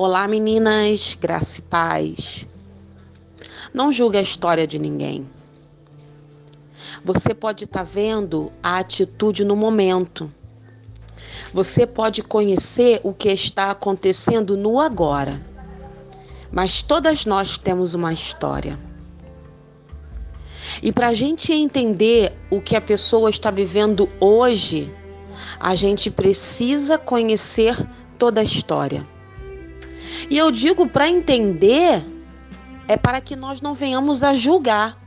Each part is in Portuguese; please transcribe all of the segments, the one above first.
Olá, meninas, graça e paz. Não julgue a história de ninguém. Você pode estar tá vendo a atitude no momento. Você pode conhecer o que está acontecendo no agora. Mas todas nós temos uma história. E para a gente entender o que a pessoa está vivendo hoje, a gente precisa conhecer toda a história. E eu digo para entender é para que nós não venhamos a julgar.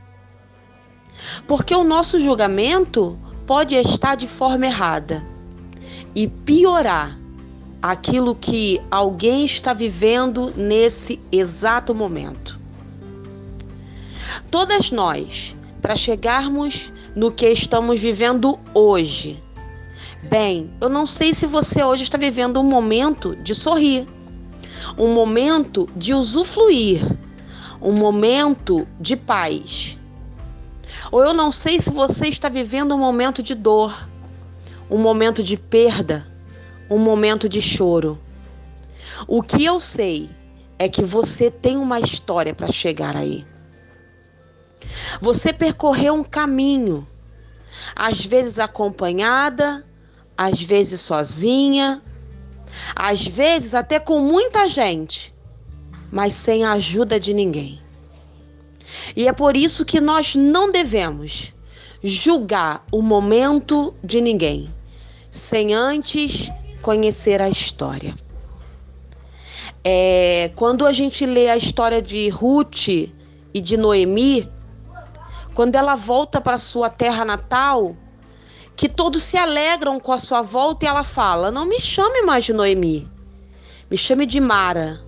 Porque o nosso julgamento pode estar de forma errada e piorar aquilo que alguém está vivendo nesse exato momento. Todas nós, para chegarmos no que estamos vivendo hoje. Bem, eu não sei se você hoje está vivendo um momento de sorrir um momento de usufruir, um momento de paz. Ou eu não sei se você está vivendo um momento de dor, um momento de perda, um momento de choro. O que eu sei é que você tem uma história para chegar aí. Você percorreu um caminho, às vezes acompanhada, às vezes sozinha, às vezes até com muita gente, mas sem a ajuda de ninguém. E é por isso que nós não devemos julgar o momento de ninguém, sem antes conhecer a história. É, quando a gente lê a história de Ruth e de Noemi, quando ela volta para sua terra natal, que todos se alegram com a sua volta e ela fala: Não me chame mais de Noemi, me chame de Mara,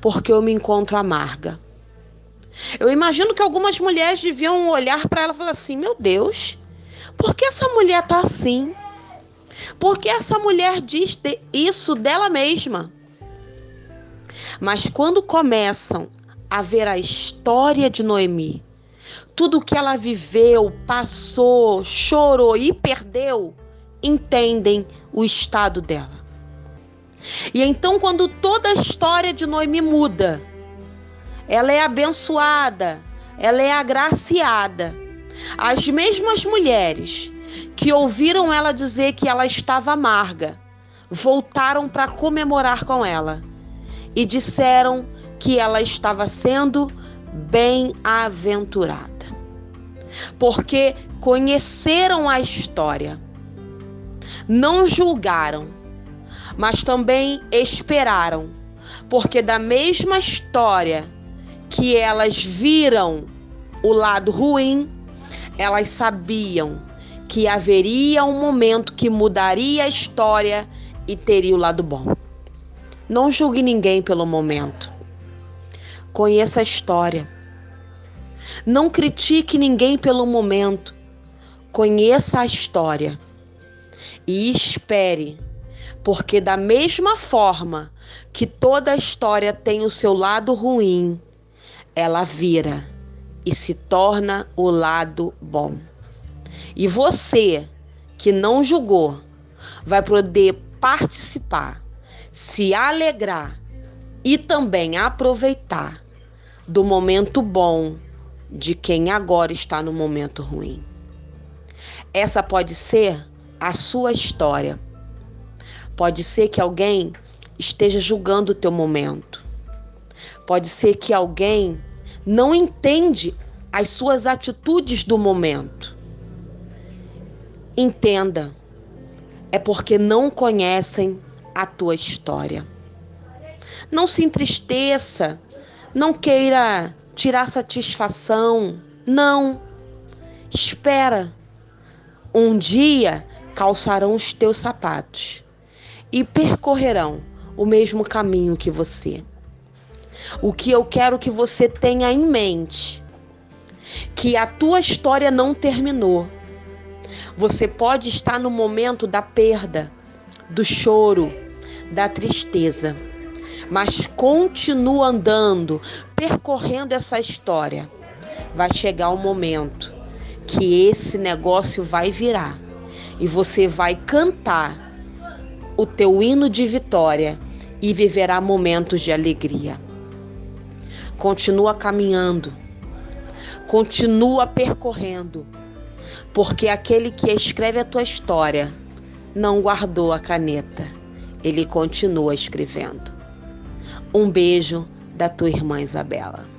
porque eu me encontro amarga. Eu imagino que algumas mulheres deviam olhar para ela e falar assim: Meu Deus, por que essa mulher está assim? Por que essa mulher diz isso dela mesma? Mas quando começam a ver a história de Noemi, tudo que ela viveu, passou, chorou e perdeu, entendem o estado dela. E então, quando toda a história de Noemi muda, ela é abençoada, ela é agraciada. As mesmas mulheres que ouviram ela dizer que ela estava amarga, voltaram para comemorar com ela e disseram que ela estava sendo bem-aventurada porque conheceram a história, não julgaram, mas também esperaram, porque da mesma história que elas viram o lado ruim, elas sabiam que haveria um momento que mudaria a história e teria o lado bom. Não julgue ninguém pelo momento. Conheça a história. Não critique ninguém pelo momento. Conheça a história e espere, porque da mesma forma que toda história tem o seu lado ruim, ela vira e se torna o lado bom. E você que não julgou vai poder participar, se alegrar e também aproveitar do momento bom de quem agora está no momento ruim. Essa pode ser a sua história. Pode ser que alguém esteja julgando o teu momento. Pode ser que alguém não entende as suas atitudes do momento. Entenda, é porque não conhecem a tua história. Não se entristeça, não queira tirar satisfação. Não. Espera. Um dia calçarão os teus sapatos e percorrerão o mesmo caminho que você. O que eu quero que você tenha em mente que a tua história não terminou. Você pode estar no momento da perda, do choro, da tristeza mas continua andando, percorrendo essa história. Vai chegar um momento que esse negócio vai virar e você vai cantar o teu hino de vitória e viverá momentos de alegria. Continua caminhando, continua percorrendo, porque aquele que escreve a tua história não guardou a caneta, ele continua escrevendo. Um beijo da tua irmã Isabela.